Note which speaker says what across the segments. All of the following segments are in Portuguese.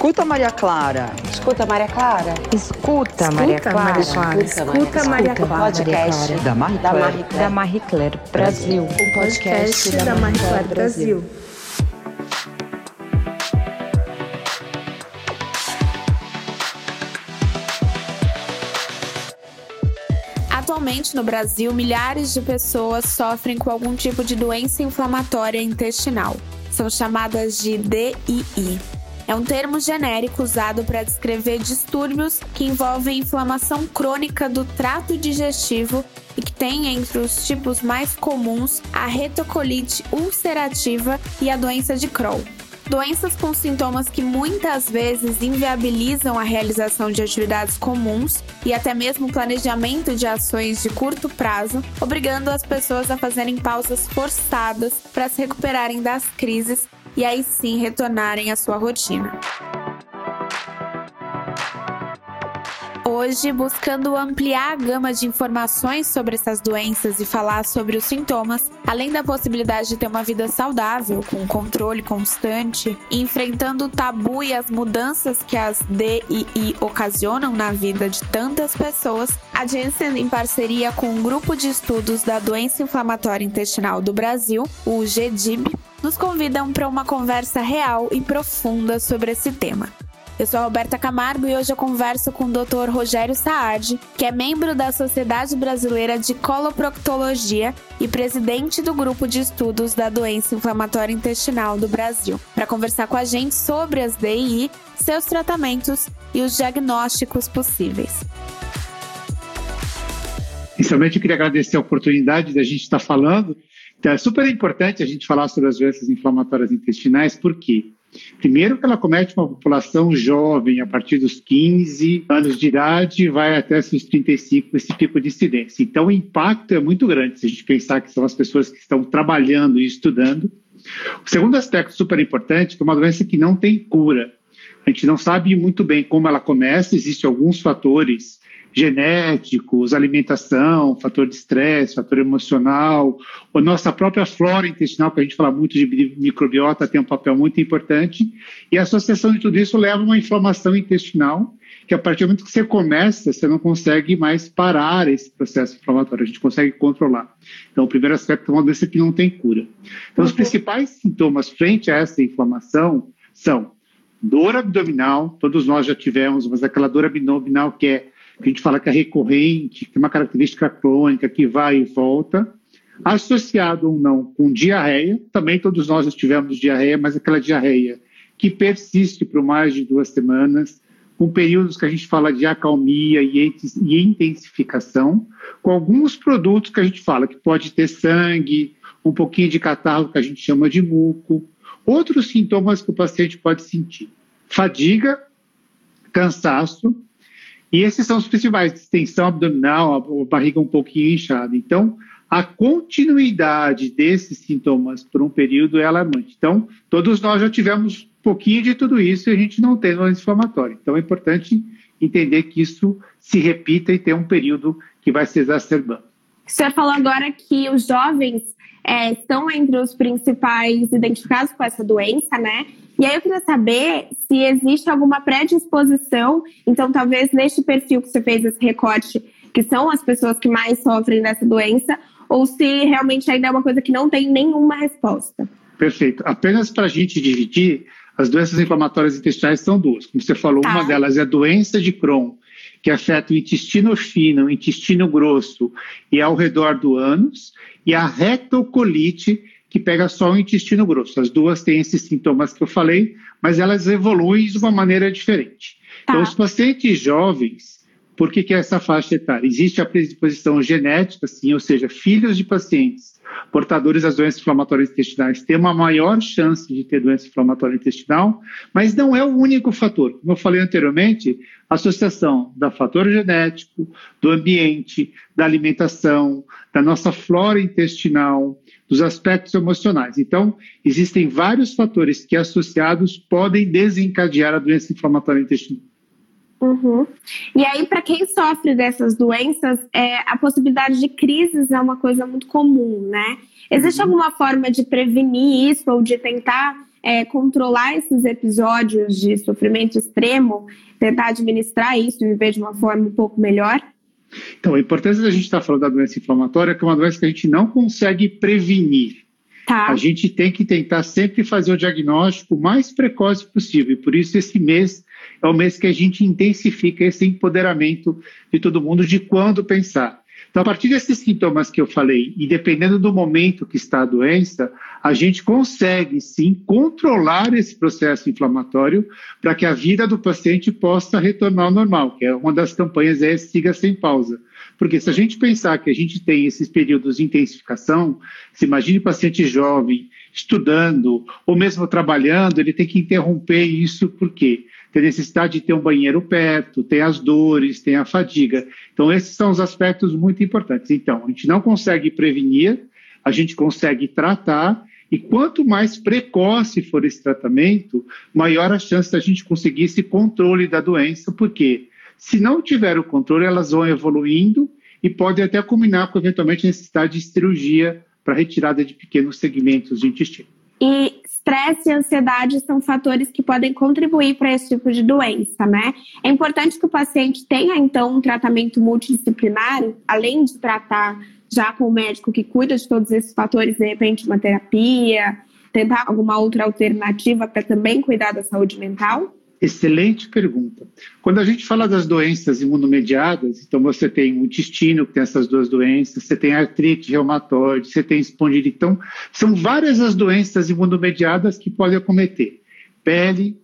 Speaker 1: Escuta, Maria Clara.
Speaker 2: Escuta, Maria Clara.
Speaker 3: Escuta, Maria Clara.
Speaker 2: Escuta, Maria Clara. Podcast
Speaker 1: Da Marie
Speaker 2: da
Speaker 1: Claire.
Speaker 2: Marie
Speaker 3: Da. Marie Claire Brasil.
Speaker 2: Um podcast
Speaker 4: da Marie Claire Brasil.
Speaker 5: Atualmente, no Brasil, milhares de pessoas sofrem com algum tipo de doença inflamatória intestinal. São chamadas de DII. É um termo genérico usado para descrever distúrbios que envolvem inflamação crônica do trato digestivo e que tem entre os tipos mais comuns a retocolite ulcerativa e a doença de Crohn. Doenças com sintomas que muitas vezes inviabilizam a realização de atividades comuns e até mesmo planejamento de ações de curto prazo, obrigando as pessoas a fazerem pausas forçadas para se recuperarem das crises e aí sim retornarem à sua rotina. Hoje, buscando ampliar a gama de informações sobre essas doenças e falar sobre os sintomas, além da possibilidade de ter uma vida saudável, com controle constante, enfrentando o tabu e as mudanças que as DII ocasionam na vida de tantas pessoas, a Janssen, em parceria com o Grupo de Estudos da Doença Inflamatória Intestinal do Brasil, o GDIB, nos convidam para uma conversa real e profunda sobre esse tema. Eu sou a Roberta Camargo e hoje eu converso com o Dr. Rogério Saad, que é membro da Sociedade Brasileira de Coloproctologia e presidente do Grupo de Estudos da Doença Inflamatória Intestinal do Brasil, para conversar com a gente sobre as DI, seus tratamentos e os diagnósticos possíveis.
Speaker 6: Inicialmente, eu queria agradecer a oportunidade da gente estar falando. Então, é super importante a gente falar sobre as doenças inflamatórias intestinais, por quê? Primeiro, que ela comete uma população jovem, a partir dos 15 anos de idade, vai até seus 35, esse tipo de incidência. Então, o impacto é muito grande, se a gente pensar que são as pessoas que estão trabalhando e estudando. O segundo aspecto super importante é que é uma doença que não tem cura. A gente não sabe muito bem como ela começa, existem alguns fatores genéticos, alimentação, fator de estresse, fator emocional, a nossa própria flora intestinal, que a gente fala muito de microbiota, tem um papel muito importante, e a associação de tudo isso leva a uma inflamação intestinal, que a partir do momento que você começa, você não consegue mais parar esse processo inflamatório, a gente consegue controlar. Então, o primeiro aspecto é uma doença que não tem cura. Então, os principais sintomas frente a essa inflamação são dor abdominal, todos nós já tivemos, mas aquela dor abdominal que é que a gente fala que é recorrente, que é uma característica crônica, que vai e volta, associado ou não com diarreia, também todos nós já tivemos diarreia, mas aquela diarreia que persiste por mais de duas semanas, com períodos que a gente fala de acalmia e intensificação, com alguns produtos que a gente fala que pode ter sangue, um pouquinho de catarro que a gente chama de muco, outros sintomas que o paciente pode sentir: fadiga, cansaço, e esses são os principais: distensão abdominal, a barriga um pouquinho inchada. Então, a continuidade desses sintomas por um período é alarmante. Então, todos nós já tivemos um pouquinho de tudo isso e a gente não tem doença inflamatória. Então, é importante entender que isso se repita e tem um período que vai se exacerbando.
Speaker 5: O senhor falou agora que os jovens é, estão entre os principais identificados com essa doença, né? E aí eu queria saber se existe alguma predisposição, então talvez neste perfil que você fez esse recorte, que são as pessoas que mais sofrem dessa doença, ou se realmente ainda é uma coisa que não tem nenhuma resposta.
Speaker 6: Perfeito. Apenas para a gente dividir, as doenças inflamatórias intestinais são duas. Como você falou,
Speaker 5: Tá.
Speaker 6: uma delas é a doença de Crohn, que afeta o intestino fino, o intestino grosso e ao redor do ânus, e a retocolite, que pega só o intestino grosso. As duas têm esses sintomas que eu falei, mas elas evoluem de uma maneira diferente.
Speaker 5: Tá.
Speaker 6: Então, os pacientes jovens, por que, que é essa faixa etária? Existe a predisposição genética, sim, ou seja, filhos de pacientes portadores das doenças inflamatórias intestinais têm uma maior chance de ter doença inflamatória intestinal, mas não é o único fator. Como eu falei anteriormente, a associação da fator genético, do ambiente, da alimentação, da nossa flora intestinal, dos aspectos emocionais. Então, existem vários fatores que associados podem desencadear a doença inflamatória intestinal.
Speaker 5: Uhum. E aí, para quem sofre dessas doenças, é, a possibilidade de crises é uma coisa muito comum, né? Existe alguma forma de prevenir isso ou de tentar é, controlar esses episódios de sofrimento extremo, tentar administrar isso e viver de uma forma um pouco melhor?
Speaker 6: Então, a importância da gente estar falando da doença inflamatória é que é uma doença que a gente não consegue prevenir. Tá. A gente tem que tentar sempre fazer o diagnóstico o mais precoce possível. E por isso, esse mês é o mês que a gente intensifica esse empoderamento de todo mundo de quando pensar. Então, a partir desses sintomas que eu falei, e dependendo do momento que está a doença, a gente consegue sim controlar esse processo inflamatório para que a vida do paciente possa retornar ao normal, que é uma das campanhas é Siga Sem Pausa. Porque se a gente pensar que a gente tem esses períodos de intensificação, se imagine paciente jovem estudando ou mesmo trabalhando, ele tem que interromper isso, por quê? Tem necessidade de ter um banheiro perto, tem as dores, tem a fadiga. Então, esses são os aspectos muito importantes. Então, a gente não consegue prevenir, a gente consegue tratar, e quanto mais precoce for esse tratamento, maior a chance da gente conseguir esse controle da doença, porque se não tiver o controle, elas vão evoluindo e podem até culminar com, eventualmente, necessidade de cirurgia para retirada de pequenos segmentos de intestino.
Speaker 5: E estresse e ansiedade são fatores que podem contribuir para esse tipo de doença, né? É importante que o paciente tenha, então, um tratamento multidisciplinar, além de tratar já com o médico que cuida de todos esses fatores, de repente, uma terapia, tentar alguma outra alternativa para também cuidar da saúde mental?
Speaker 6: Excelente pergunta. Quando a gente fala das doenças imunomediadas, então você tem o intestino que tem essas duas doenças, você tem artrite reumatoide, você tem espondilite. Então, são várias as doenças imunomediadas que podem acometer. Pele,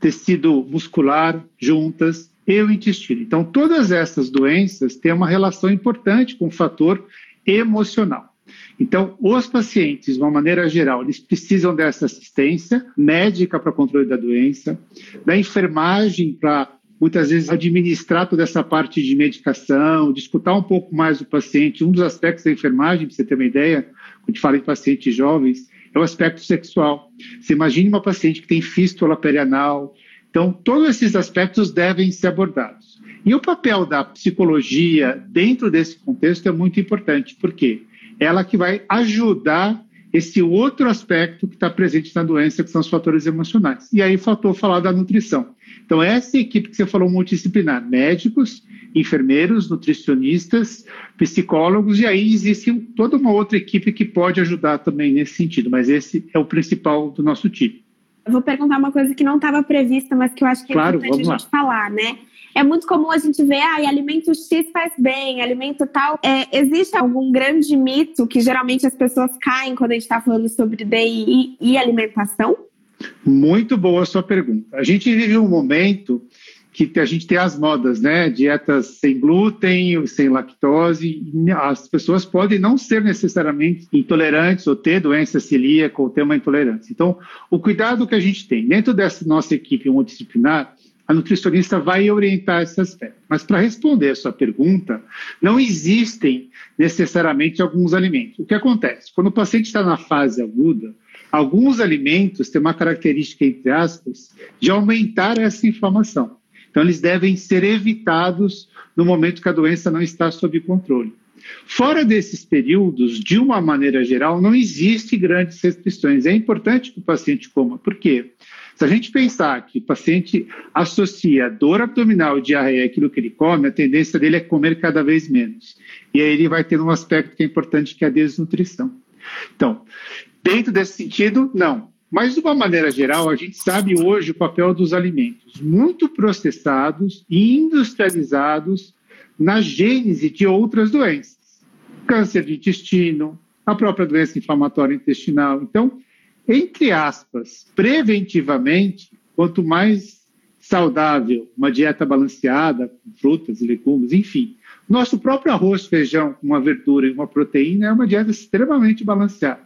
Speaker 6: tecido muscular, juntas e o intestino. Então, todas essas doenças têm uma relação importante com o fator emocional. Então, os pacientes, de uma maneira geral, eles precisam dessa assistência médica para controle da doença, da enfermagem para muitas vezes administrar toda essa parte de medicação, de escutar um pouco mais o paciente. Um dos aspectos da enfermagem, para você ter uma ideia, quando a gente fala em pacientes jovens, é o aspecto sexual. Você imagine uma paciente que tem fístula perianal. Então, todos esses aspectos devem ser abordados. E o papel da psicologia dentro desse contexto é muito importante. Por quê? Ela que vai ajudar esse outro aspecto que está presente na doença, que são os fatores emocionais. E aí faltou falar da nutrição. Então, essa equipe que você falou multidisciplinar, médicos, enfermeiros, nutricionistas, psicólogos, e aí existe toda uma outra equipe que pode ajudar também nesse sentido, mas esse é o principal do nosso time.
Speaker 5: Eu vou perguntar uma coisa que não estava prevista, mas que eu acho que é claro, importante a gente falar, né? É muito comum a gente ver, ah, alimento X faz bem, alimento tal. É, existe algum grande mito que geralmente as pessoas caem quando a gente está falando sobre DI e alimentação?
Speaker 6: Muito boa a sua pergunta. A gente vive um momento que a gente tem as modas, né? Dietas sem glúten, sem lactose. As pessoas podem não ser necessariamente intolerantes ou ter doença celíaca ou ter uma intolerância. Então, o cuidado que a gente tem dentro dessa nossa equipe multidisciplinar a nutricionista vai orientar esse aspecto. Mas para responder a sua pergunta, não existem necessariamente alguns alimentos. O que acontece? Quando o paciente está na fase aguda, alguns alimentos têm uma característica, entre aspas, de aumentar essa inflamação. Então, eles devem ser evitados no momento que a doença não está sob controle. Fora desses períodos, de uma maneira geral, não existe grandes restrições. É importante que o paciente coma. Por quê? Se a gente pensar que o paciente associa dor abdominal e diarreia àquilo que ele come, a tendência dele é comer cada vez menos. E aí ele vai ter um aspecto que é importante, que é a desnutrição. Então, dentro desse sentido, não. Mas, de uma maneira geral, a gente sabe hoje o papel dos alimentos muito processados e industrializados na gênese de outras doenças. Câncer de intestino, a própria doença inflamatória intestinal. Então, entre aspas, preventivamente, quanto mais saudável uma dieta balanceada, com frutas e legumes, enfim. Nosso próprio arroz, feijão, uma verdura e uma proteína é uma dieta extremamente balanceada.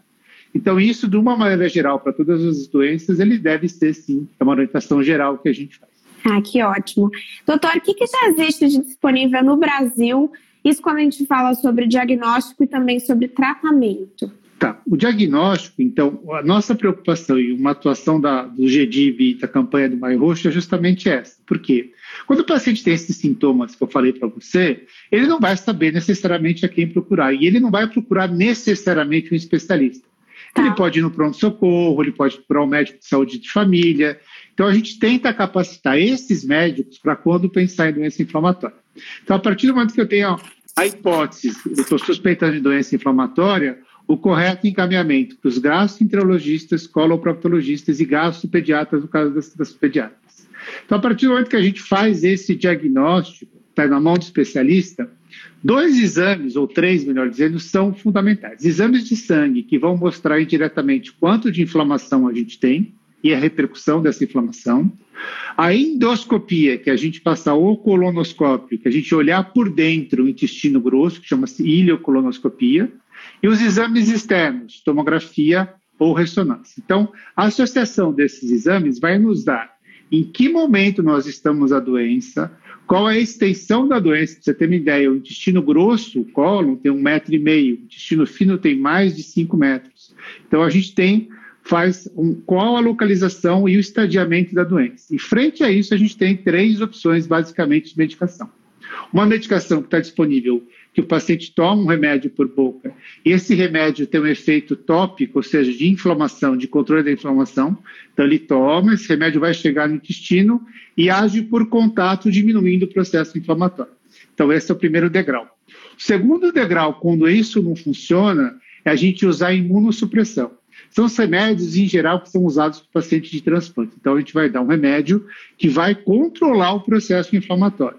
Speaker 6: Então, isso, de uma maneira geral, para todas as doenças, ele deve ser, sim, é uma orientação geral que a gente faz.
Speaker 5: Ah, que ótimo. Doutor, o que, que já existe de disponível no Brasil? Isso quando a gente fala sobre diagnóstico e também sobre tratamento.
Speaker 6: Tá, o diagnóstico, então, a nossa preocupação e uma atuação da, do GDIB e da campanha do Maio Roxo é justamente essa. Por quê? Quando o paciente tem esses sintomas que eu falei para você, ele não vai saber necessariamente a quem procurar e ele não vai procurar necessariamente um especialista. Tá. Ele pode ir no pronto-socorro, ele pode para o médico de saúde de família. Então, a gente tenta capacitar esses médicos para quando pensar em doença inflamatória. Então, a partir do momento que eu tenho a hipótese, eu estou suspeitando de doença inflamatória, o correto encaminhamento para os gastroenterologistas, coloproctologistas e gastropediatras, no caso das, das pediatras. Então, a partir do momento que a gente faz esse diagnóstico, está na mão do especialista, dois exames, ou três, melhor dizendo, são fundamentais. Exames de sangue, que vão mostrar indiretamente quanto de inflamação a gente tem e a repercussão dessa inflamação. A endoscopia, que a gente passa o colonoscópio, que a gente olhar por dentro o intestino grosso, que chama-se ileocolonoscopia e os exames externos, tomografia ou ressonância. Então, a associação desses exames vai nos dar em que momento nós estamos a doença, qual é a extensão da doença. Para você ter uma ideia, o intestino grosso, o cólon, tem um metro e meio, o intestino fino tem mais de cinco metros. Então, a gente tem faz um, qual a localização e o estadiamento da doença. E frente a isso, a gente tem três opções, basicamente, de medicação. Uma medicação que está disponível que o paciente toma um remédio por boca e esse remédio tem um efeito tópico, ou seja, de inflamação, de controle da inflamação. Então ele toma, esse remédio vai chegar no intestino e age por contato, diminuindo o processo inflamatório. Então esse é o primeiro degrau. O segundo degrau, quando isso não funciona, é a gente usar imunossupressão. São os remédios, em geral, que são usados para paciente de transplante. Então, a gente vai dar um remédio que vai controlar o processo inflamatório.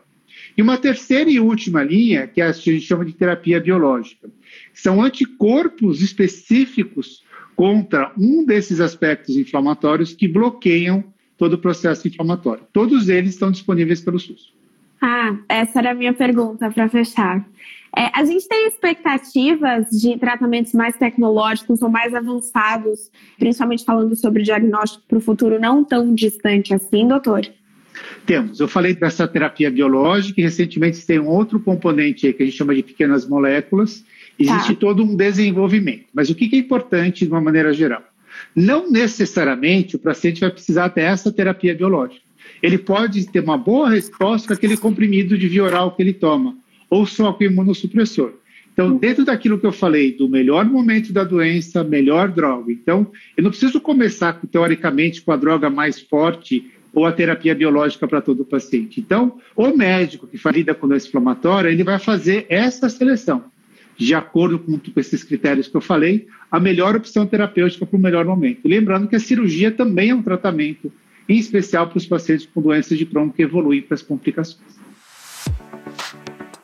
Speaker 6: E uma terceira e última linha, que a gente chama de terapia biológica, são anticorpos específicos contra um desses aspectos inflamatórios que bloqueiam todo o processo inflamatório. Todos eles estão disponíveis pelo SUS.
Speaker 1: Ah, essa era a minha pergunta para fechar. É, a gente tem expectativas de tratamentos mais tecnológicos ou mais avançados, principalmente falando sobre diagnóstico para o futuro não tão distante assim, doutor?
Speaker 6: Temos. Eu falei dessa terapia biológica e recentemente tem um outro componente aí que a gente chama de pequenas moléculas. Existe tá. todo um desenvolvimento. Mas o que é importante de uma maneira geral? Não necessariamente o paciente vai precisar ter essa terapia biológica. Ele pode ter uma boa resposta com aquele comprimido de via oral que ele toma, ou só com imunossupressor. Então, dentro daquilo que eu falei, do melhor momento da doença, melhor droga. Então, eu não preciso começar, teoricamente, com a droga mais forte ou a terapia biológica para todo o paciente. Então, o médico que lida com doença inflamatória, ele vai fazer essa seleção, de acordo com, com esses critérios que eu falei, a melhor opção terapêutica para o melhor momento. Lembrando que a cirurgia também é um tratamento, em especial para os pacientes com doenças de Crohn que evoluem para as complicações.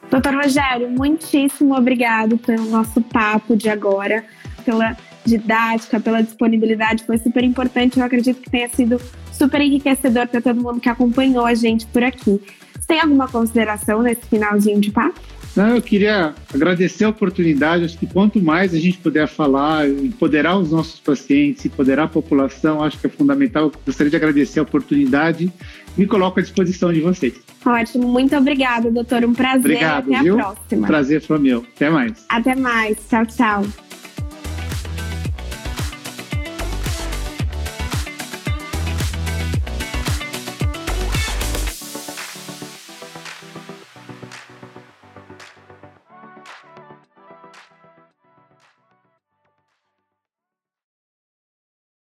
Speaker 1: Doutor Rogério, muitíssimo obrigado pelo nosso papo de agora, pela didática, pela disponibilidade, foi super importante. Eu acredito que tenha sido super enriquecedor para todo mundo que acompanhou a gente por aqui. Você tem alguma consideração nesse finalzinho de papo?
Speaker 6: Não, eu queria agradecer a oportunidade. Acho que quanto mais a gente puder falar, empoderar os nossos pacientes, empoderar a população, acho que é fundamental. Gostaria de agradecer a oportunidade. Me coloco à disposição de vocês.
Speaker 1: Ótimo, muito obrigada, doutor. Um prazer.
Speaker 6: Obrigado,
Speaker 1: Até
Speaker 6: viu?
Speaker 1: a próxima.
Speaker 6: Prazer foi meu. Até mais.
Speaker 1: Até mais. Tchau, tchau.